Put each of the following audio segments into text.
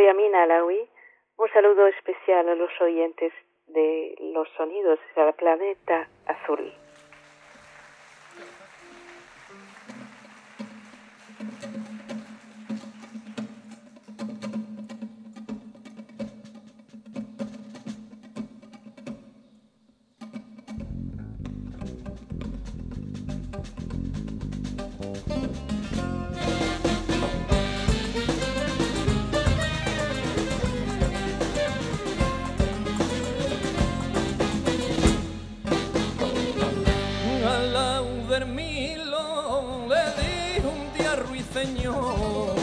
soy Amina Alawi. Un saludo especial a los oyentes de Los Sonidos del Planeta Azul. Y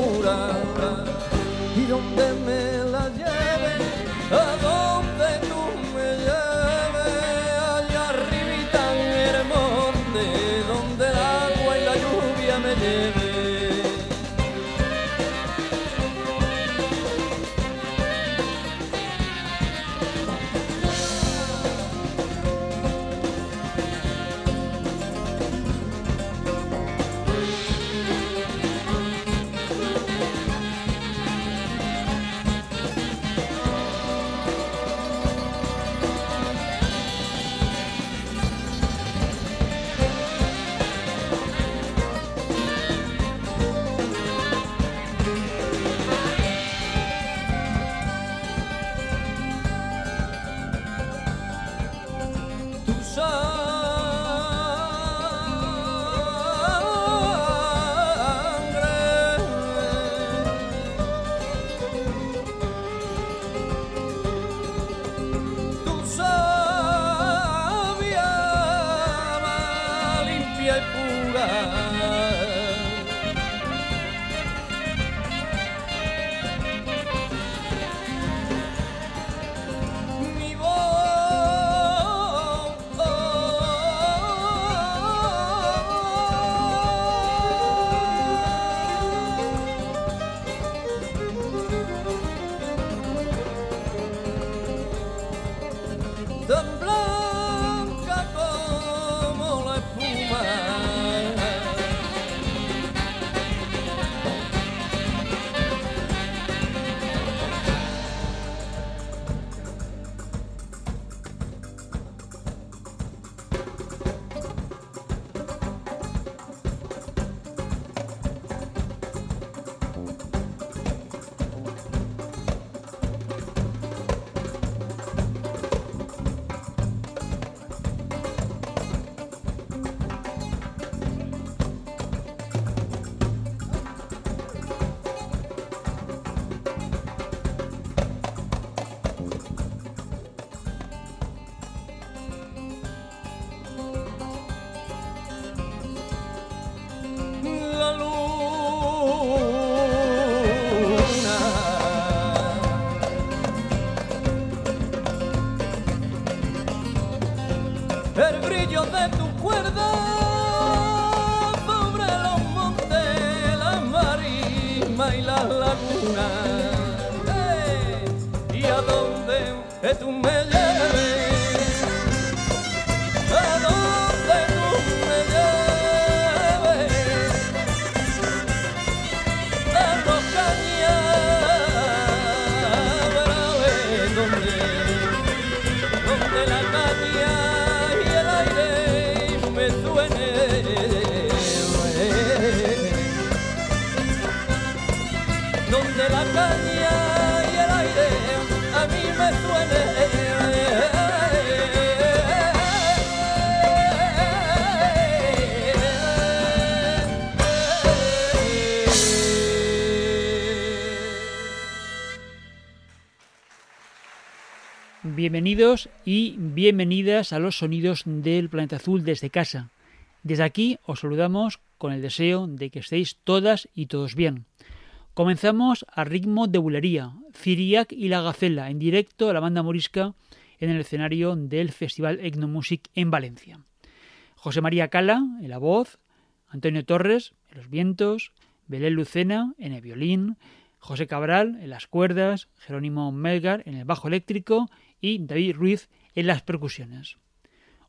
a Bienvenidos y bienvenidas a los sonidos del planeta azul desde casa. Desde aquí os saludamos con el deseo de que estéis todas y todos bien. Comenzamos a ritmo de bulería, Ciriac y la Gacela, en directo a la banda morisca en el escenario del Festival Etnomusic en Valencia. José María Cala en la voz, Antonio Torres en los vientos, Belén Lucena en el violín, José Cabral en las cuerdas, Jerónimo Melgar en el bajo eléctrico y David Ruiz en las percusiones.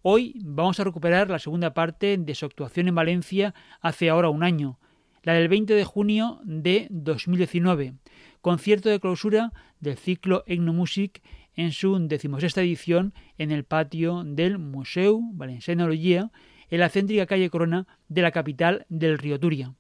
Hoy vamos a recuperar la segunda parte de su actuación en Valencia hace ahora un año, la del 20 de junio de 2019, concierto de clausura del ciclo Etnomusic en su decimosexta edición en el patio del Museu Valenciano en la céntrica calle Corona de la capital del Río Turia.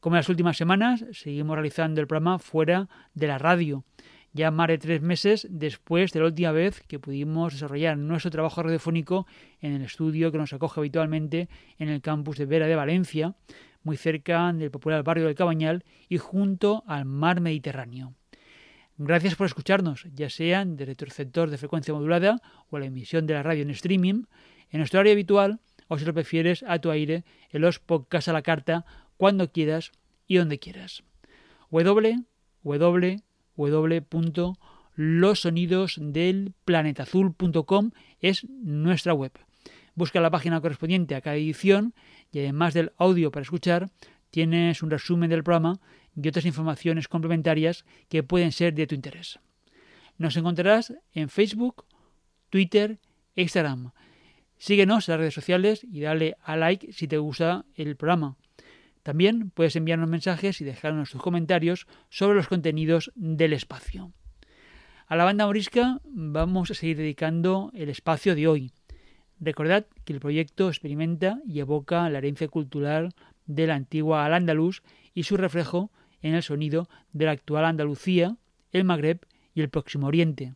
Como en las últimas semanas, seguimos realizando el programa fuera de la radio, ya más de tres meses después de la última vez que pudimos desarrollar nuestro trabajo radiofónico en el estudio que nos acoge habitualmente en el campus de Vera de Valencia, muy cerca del popular barrio del Cabañal y junto al mar Mediterráneo. Gracias por escucharnos, ya sean desde tu receptor de frecuencia modulada o la emisión de la radio en streaming, en nuestro área habitual o si lo prefieres a tu aire en los podcasts a la carta cuando quieras y donde quieras. www www.losonidosdelplanetazul.com es nuestra web. Busca la página correspondiente a cada edición y además del audio para escuchar, tienes un resumen del programa y otras informaciones complementarias que pueden ser de tu interés. Nos encontrarás en Facebook, Twitter e Instagram. Síguenos en las redes sociales y dale a like si te gusta el programa. También puedes enviarnos mensajes y dejarnos tus comentarios sobre los contenidos del espacio. A la banda morisca vamos a seguir dedicando el espacio de hoy. Recordad que el proyecto experimenta y evoca la herencia cultural de la antigua Al-Ándalus y su reflejo en el sonido de la actual Andalucía, el Magreb y el Próximo Oriente.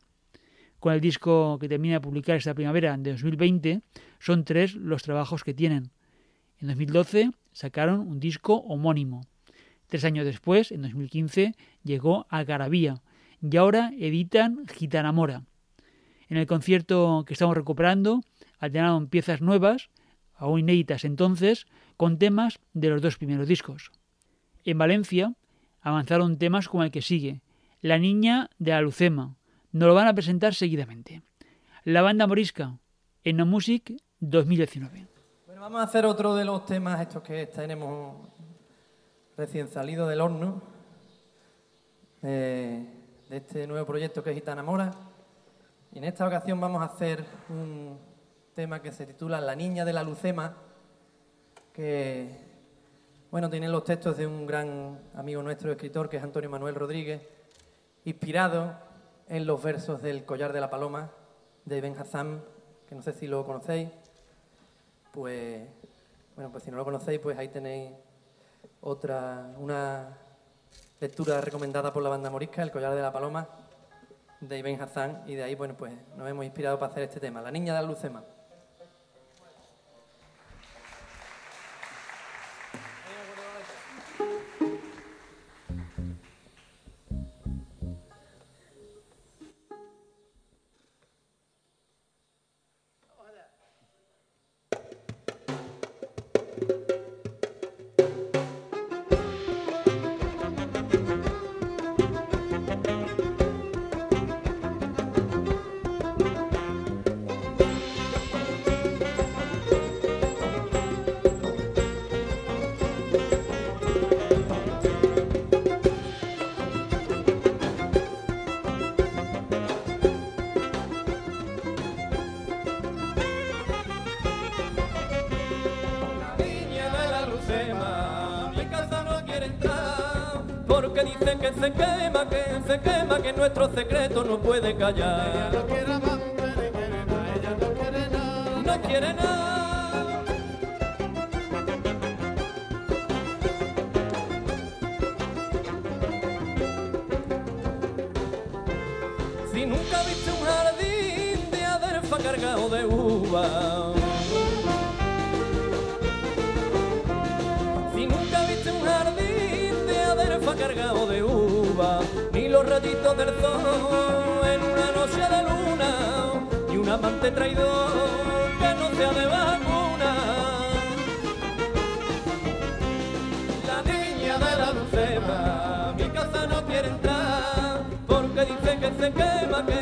Con el disco que termina de publicar esta primavera de 2020, son tres los trabajos que tienen. En 2012 sacaron un disco homónimo. Tres años después, en 2015, llegó Algarabía y ahora editan Gitana Mora. En el concierto que estamos recuperando, alternaron piezas nuevas, aún inéditas entonces, con temas de los dos primeros discos. En Valencia avanzaron temas como el que sigue, La Niña de Alucema. Nos lo van a presentar seguidamente. La banda morisca, Enomusic 2019. Vamos a hacer otro de los temas estos que tenemos recién salido del horno, de este nuevo proyecto que es Gitana Mora. Y en esta ocasión vamos a hacer un tema que se titula La niña de la lucema, que bueno, tiene los textos de un gran amigo nuestro escritor que es Antonio Manuel Rodríguez, inspirado en los versos del Collar de la Paloma de Ben Hazam, que no sé si lo conocéis pues, bueno, pues si no lo conocéis, pues ahí tenéis otra, una lectura recomendada por la banda morisca, El collar de la paloma, de Ibn Hassan, y de ahí, bueno, pues nos hemos inspirado para hacer este tema, La niña de la lucema. Nuestro secreto no puede callar. Ella no quiere amante ni quiere nada, ella no quiere nada. No quiere nada. Del en una noche de luna un amante traidor que no sea de vacuna. La niña de la lucema, mi casa no quiere entrar, porque dice que se quema, que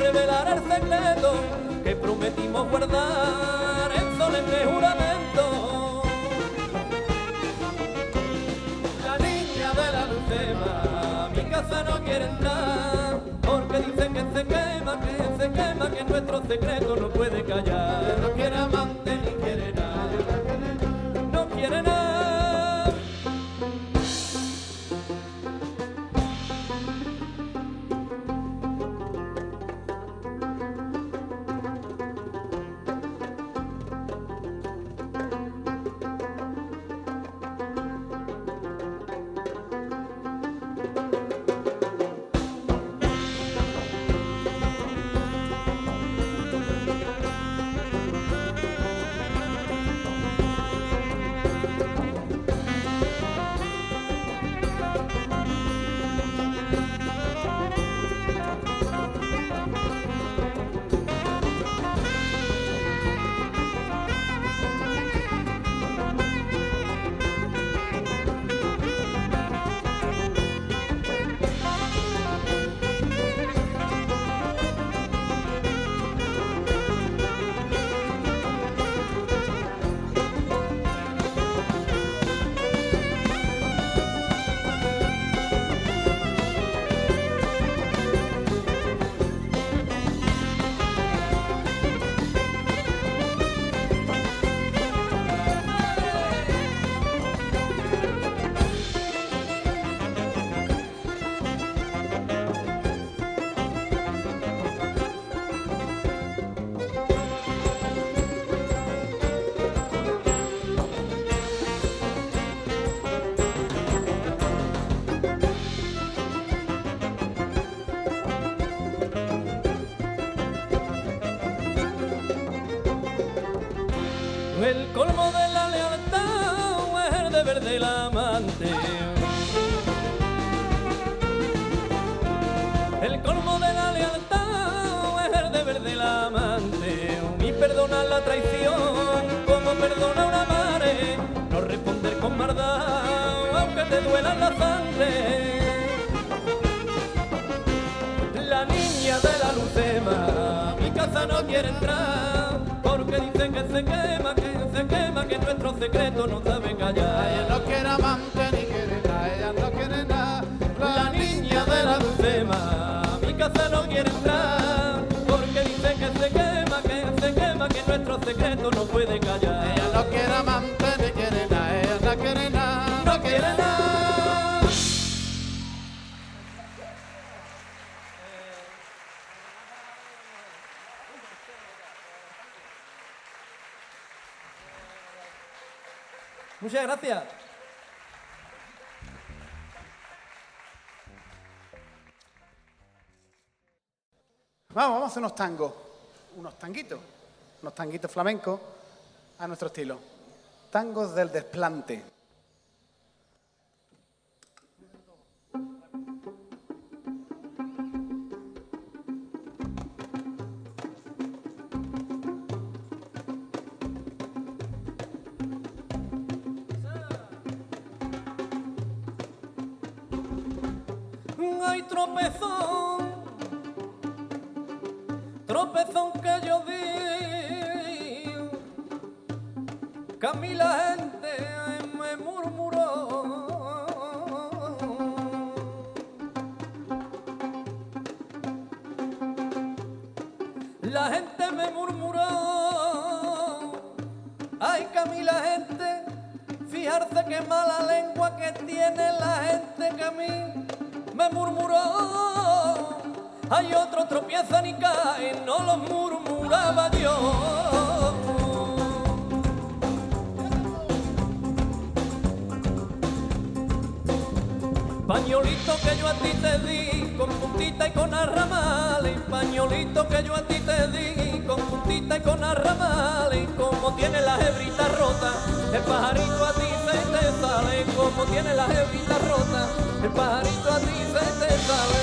revelar el secreto que prometimos guardar en solemne juramento. La niña de la lucema, mi casa no quiere entrar, porque dice que se quema, que se quema, que nuestro secreto no puede callar. No quiere amante El colmo de la lealtad es el deber del amante. El colmo de la lealtad es el deber del amante. Y perdonar la traición como perdona una madre. No responder con maldad aunque te duela la sangre. La niña de la lucema, mi casa no quiere entrar, porque dice que se quema, que se quema, que nuestro secreto no sabe Ella callar. no quiere amante ni quiere nada. Ella no quiere nada. La niña de la lucema, mi casa no quiere entrar, porque dice que se quema, que se quema, que nuestro secreto no puede callar. Ella no quiere amante Muchas gracias. Vamos, vamos a hacer unos tangos. Unos tanguitos. Unos tanguitos flamencos a nuestro estilo. Tangos del desplante. Pañolito que yo a ti te di, con puntita y con arramales. Pañolito que yo a ti te di, con puntita y con arramales. Como tiene la hebrita rota, el pajarito a ti se te sale. Como tiene la hebrita rota, el pajarito a ti se te sale.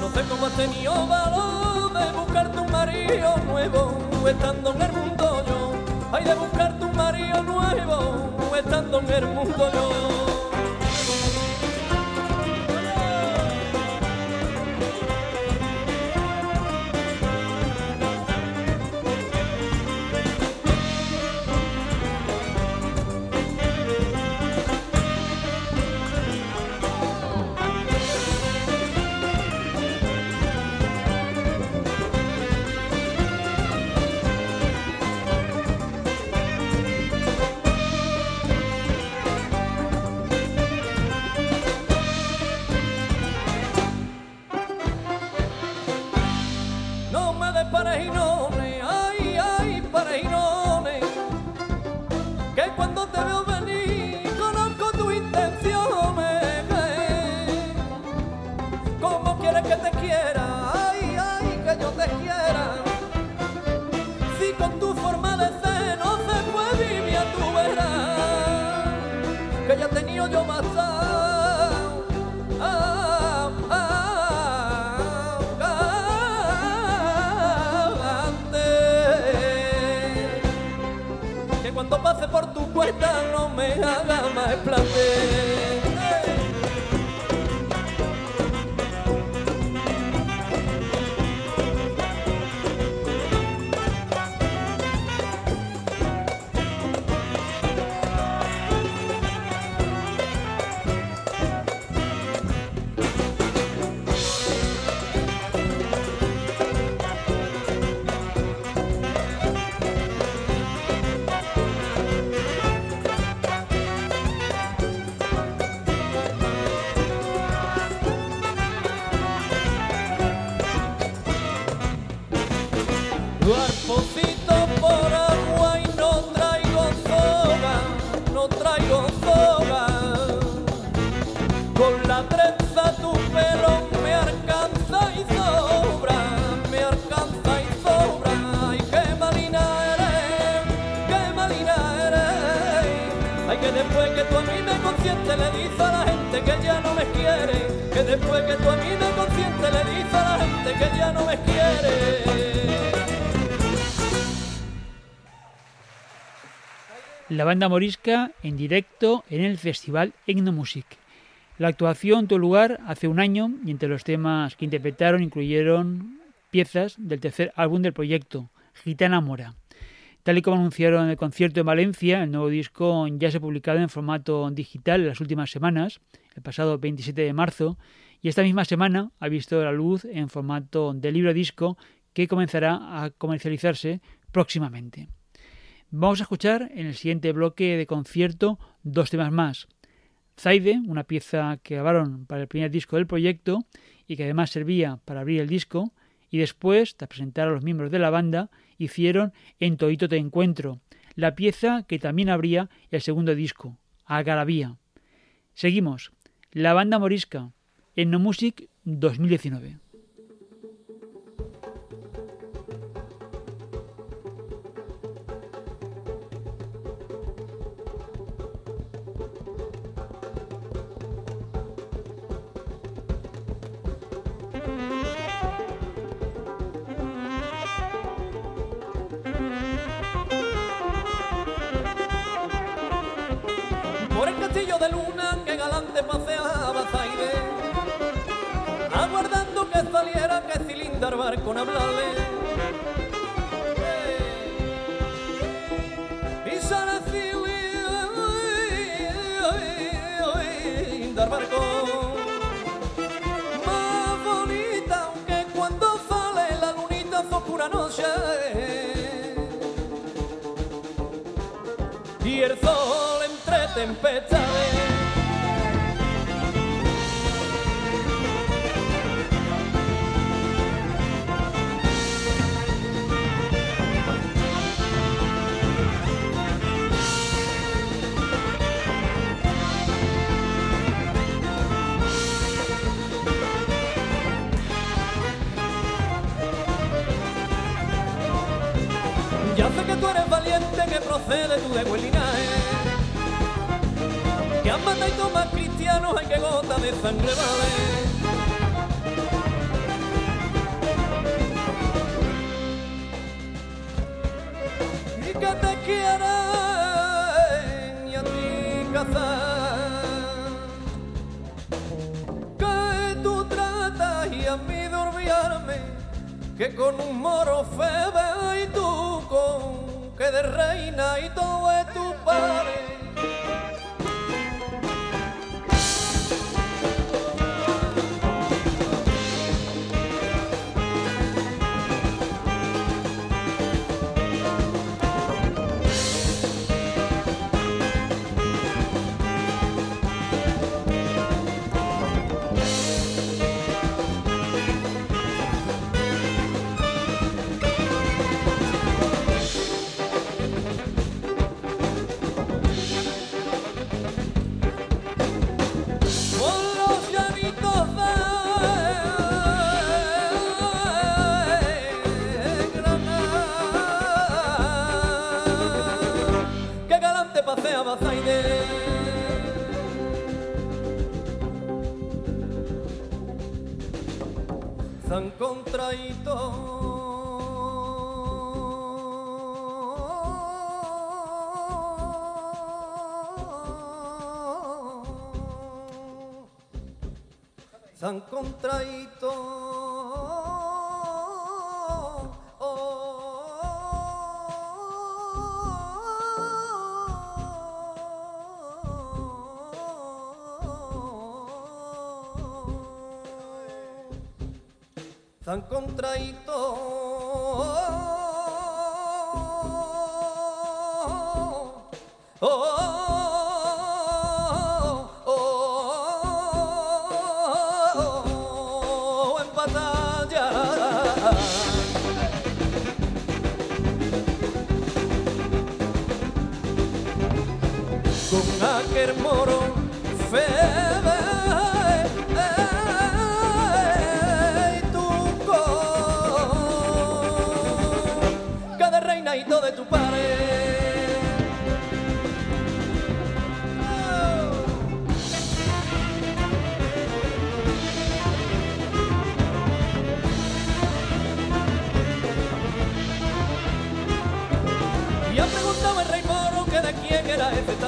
No sé cómo has tenido valor de buscarte un marido nuevo, estando en el mundo yo. Hay de buscarte marido nuevo estando en el mundo yo. que cuando te I have my plan la banda morisca en directo en el festival Etnomusic. La actuación tuvo lugar hace un año y entre los temas que interpretaron incluyeron piezas del tercer álbum del proyecto, Gitana Mora. Tal y como anunciaron el concierto en Valencia, el nuevo disco ya se ha publicado en formato digital en las últimas semanas, el pasado 27 de marzo, y esta misma semana ha visto la luz en formato de libro disco que comenzará a comercializarse próximamente. Vamos a escuchar en el siguiente bloque de concierto dos temas más. Zaide, una pieza que grabaron para el primer disco del proyecto y que además servía para abrir el disco, y después, tras presentar a los miembros de la banda, hicieron En Toito Te Encuentro, la pieza que también abría el segundo disco, Algarabía. Seguimos, la banda morisca, en No Music 2019. De buen linaje. Que han matado y tomas cristianos, hay que gota de sangre vale. Que te quieren y a ti cazar. Que tú tratas y a mí de olvidarme, que con un moro febe y tú que de reina y todo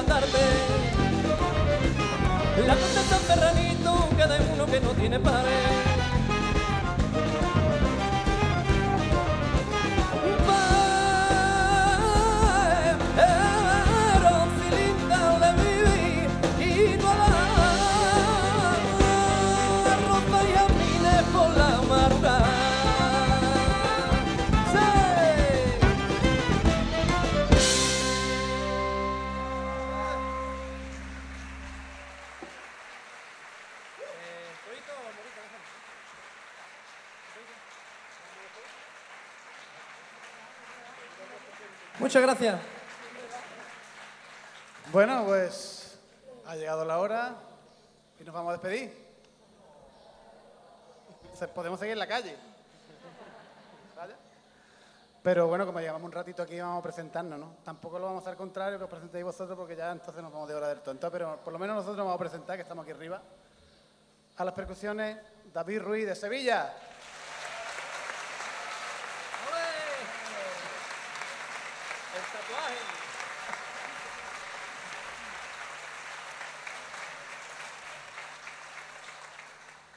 estandarte. La contesta un serranito de uno que no tiene pared. Muchas gracias. Bueno, pues ha llegado la hora y nos vamos a despedir. Podemos seguir en la calle. Pero bueno, como llevamos un ratito aquí, vamos a presentarnos, ¿no? Tampoco lo vamos a hacer contrario, que os presentéis vosotros, porque ya entonces nos vamos de hora del tonto. Pero por lo menos nosotros nos vamos a presentar, que estamos aquí arriba. A las percusiones, David Ruiz de Sevilla.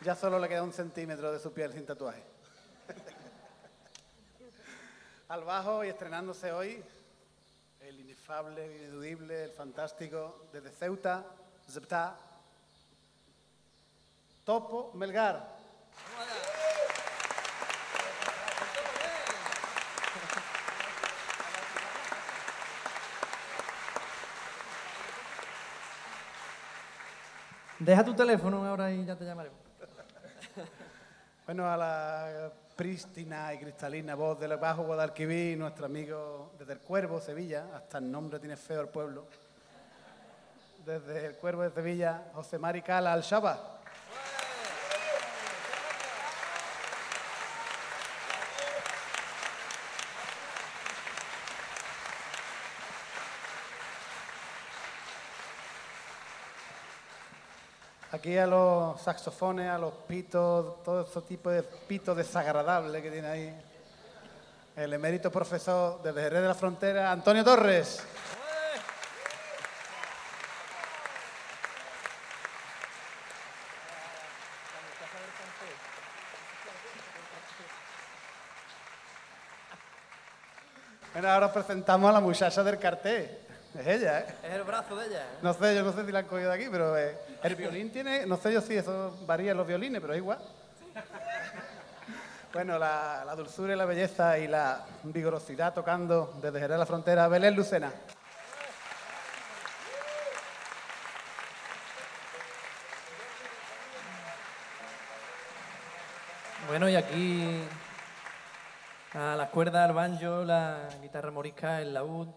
Ya solo le queda un centímetro de su piel sin tatuaje. Al bajo y estrenándose hoy, el inefable, el ineludible, el fantástico, desde Ceuta, Zepta, Topo Melgar. Deja tu teléfono ahora y ya te llamaremos. Bueno, a la prístina y cristalina voz del bajo Guadalquivir, nuestro amigo desde el Cuervo, Sevilla, hasta el nombre tiene feo el pueblo. Desde el Cuervo de Sevilla, José Mari Cala Al-Shaba. Aquí a los saxofones, a los pitos, todo ese tipo de pitos desagradables que tiene ahí. El emérito profesor desde Jerez de la Frontera, Antonio Torres. Bueno, ahora presentamos a la muchacha del cartel. Es ella, ¿eh? Es el brazo de ella. ¿eh? No sé, yo no sé si la han cogido de aquí, pero eh, el violín tiene, no sé yo si eso varía en los violines, pero es igual. Bueno, la, la dulzura y la belleza y la vigorosidad tocando desde Jerez la Frontera, Belén Lucena. Bueno, y aquí a las cuerdas, al banjo, la guitarra morisca, el laúd,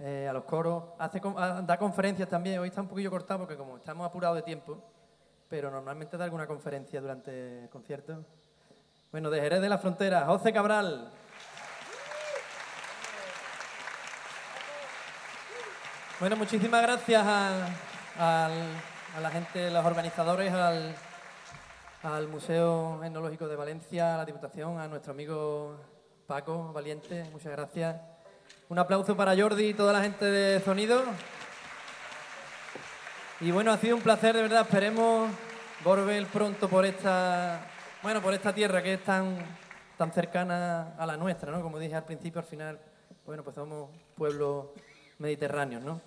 eh, a los coros. Hace, ah, da conferencias también. Hoy está un poquillo cortado porque como estamos apurados de tiempo, pero normalmente da alguna conferencia durante el concierto. Bueno, de Jerez de la Frontera, José Cabral. Bueno, muchísimas gracias a, la gente, los organizadores, al Museo Etnológico de Valencia, a la Diputación, a nuestro amigo Paco Valiente, muchas gracias. Un aplauso para Jordi y toda la gente de Sonido. Y bueno, ha sido un placer, de verdad. Esperemos volver pronto por esta, bueno, por esta tierra que es tan, tan cercana a la nuestra, ¿no? Como dije al principio, al final, bueno, pues somos pueblos mediterráneos, ¿no?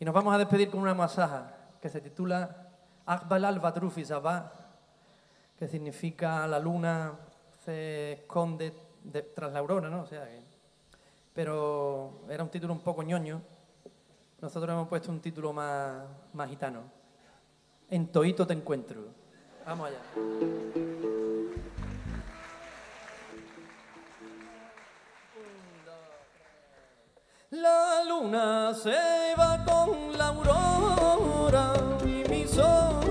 Y nos vamos a despedir con una masaja que se titula Akbal al-Badrufi que significa la luna se esconde de- tras la aurora, ¿no? O sea que- pero era un título un poco ñoño. Nosotros hemos puesto un título más, más gitano. En Toito te encuentro. Vamos allá. La luna se va con la aurora y mis ojos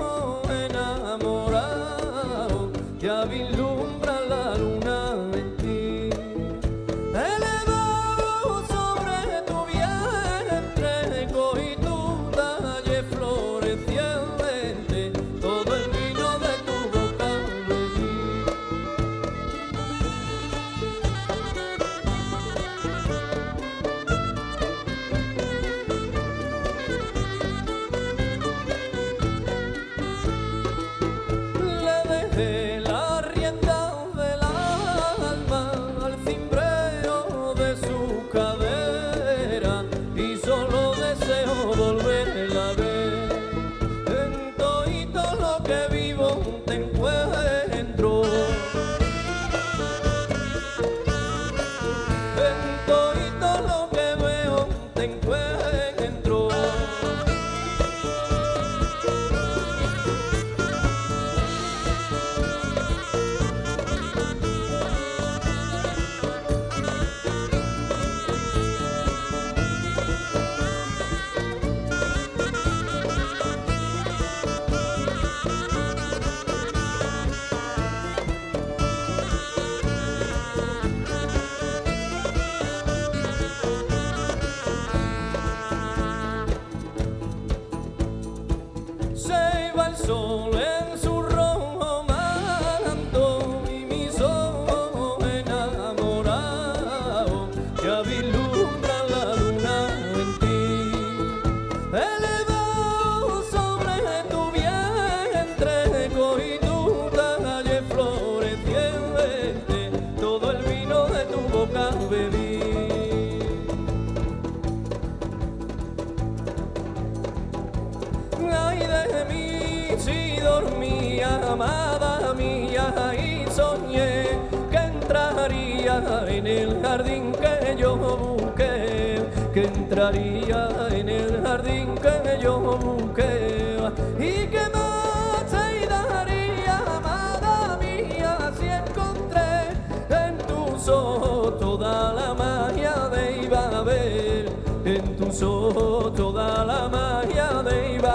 en el jardín que yo busqué, que entraría en el jardín que yo busqué, y que más te daría, amada mía, si encontré en tus ojos toda la magia de iba a ver, en tus ojos toda la magia de iba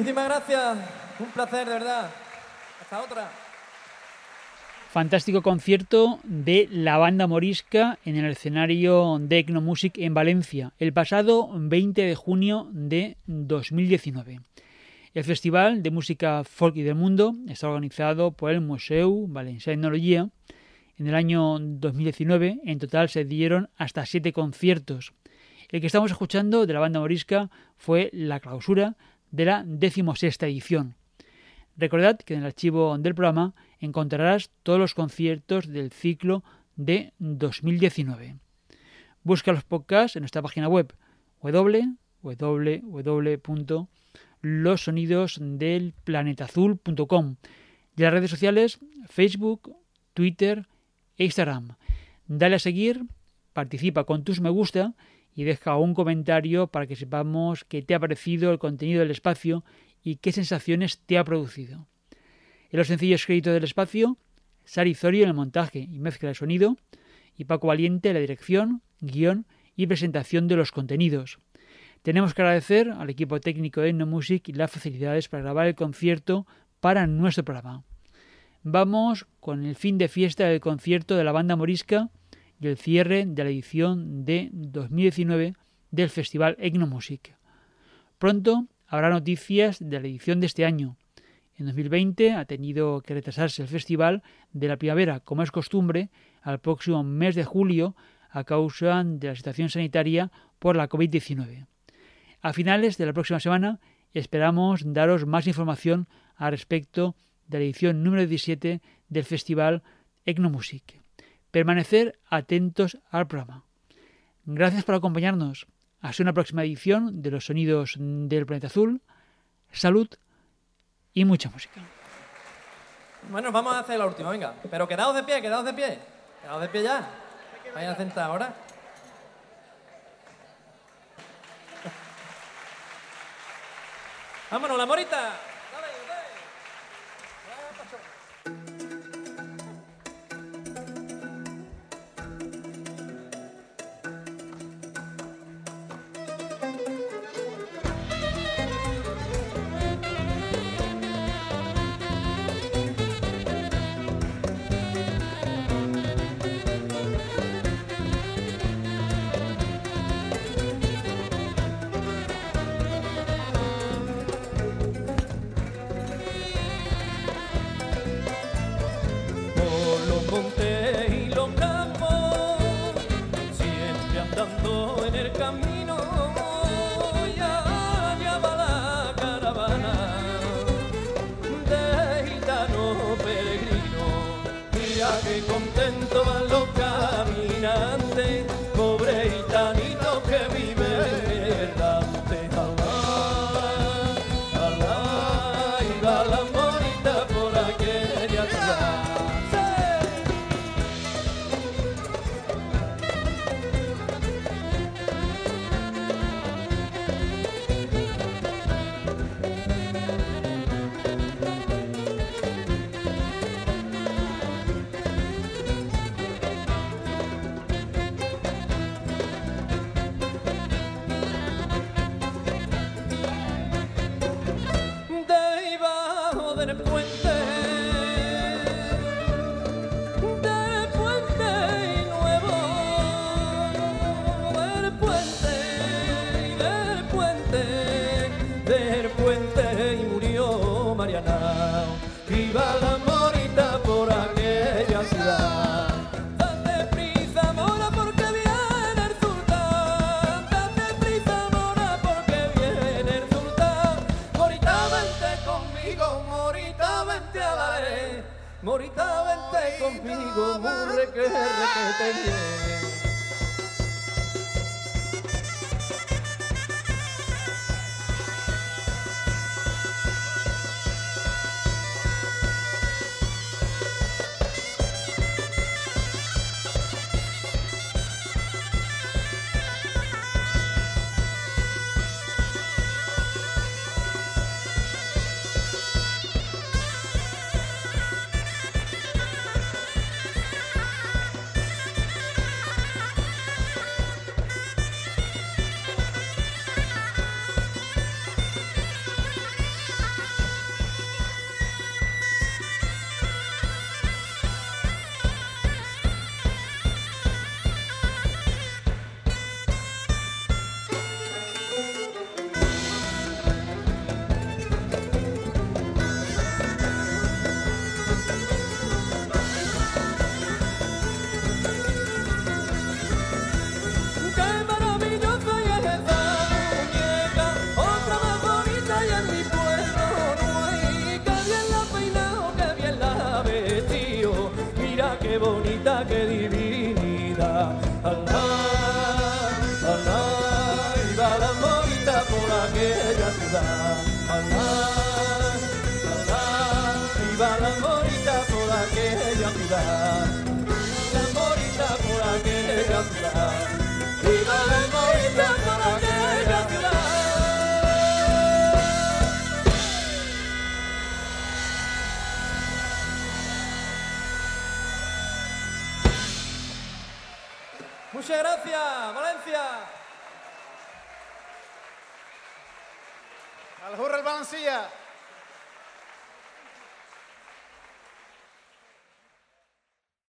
Muchísimas gracias. Un placer, de verdad. Hasta otra. Fantástico concierto de la banda morisca en el escenario de Ecnomusic en Valencia el pasado 20 de junio de 2019. El Festival de Música Folk y del Mundo está organizado por el Museu Valencià Tecnología. En el año 2019 en total se dieron hasta siete conciertos. El que estamos escuchando de la banda morisca fue la clausura de la decimosexta edición. Recordad que en el archivo del programa encontrarás todos los conciertos del ciclo de 2019. Busca los podcasts en nuestra página web www.losonidosdelplanetazul.com y las redes sociales Facebook, Twitter e Instagram. Dale a seguir, participa con tus me gusta y deja un comentario para que sepamos qué te ha parecido el contenido del espacio y qué sensaciones te ha producido. En los sencillos créditos del espacio, Sari Zorio en el montaje y mezcla de sonido y Paco Valiente en la dirección, guion y presentación de los contenidos. Tenemos que agradecer al equipo técnico de Music y las facilidades para grabar el concierto para nuestro programa. Vamos con el fin de fiesta del concierto de la banda morisca y el cierre de la edición de 2019 del Festival Egnomusic. Pronto habrá noticias de la edición de este año. En 2020 ha tenido que retrasarse el festival de la primavera, como es costumbre, al próximo mes de julio a causa de la situación sanitaria por la COVID-19. A finales de la próxima semana esperamos daros más información al respecto de la edición número 17 del festival Egnomusic permanecer atentos al programa. Gracias por acompañarnos. Hasta una próxima edición de los sonidos del planeta azul. Salud y mucha música. Bueno, vamos a hacer la última, venga. Pero quedaos de pie, quedaos de pie. Quedaos de pie ya. Vayan a sentar ahora. Vámonos, la morita. viva la morita por aquella ciudad. Date prisa, mora, porque viene el sultán. Date prisa, mora, porque viene el sultán. Morita, vente conmigo, morita, vente a la arena. Morita, vente conmigo, murre que, que te viene.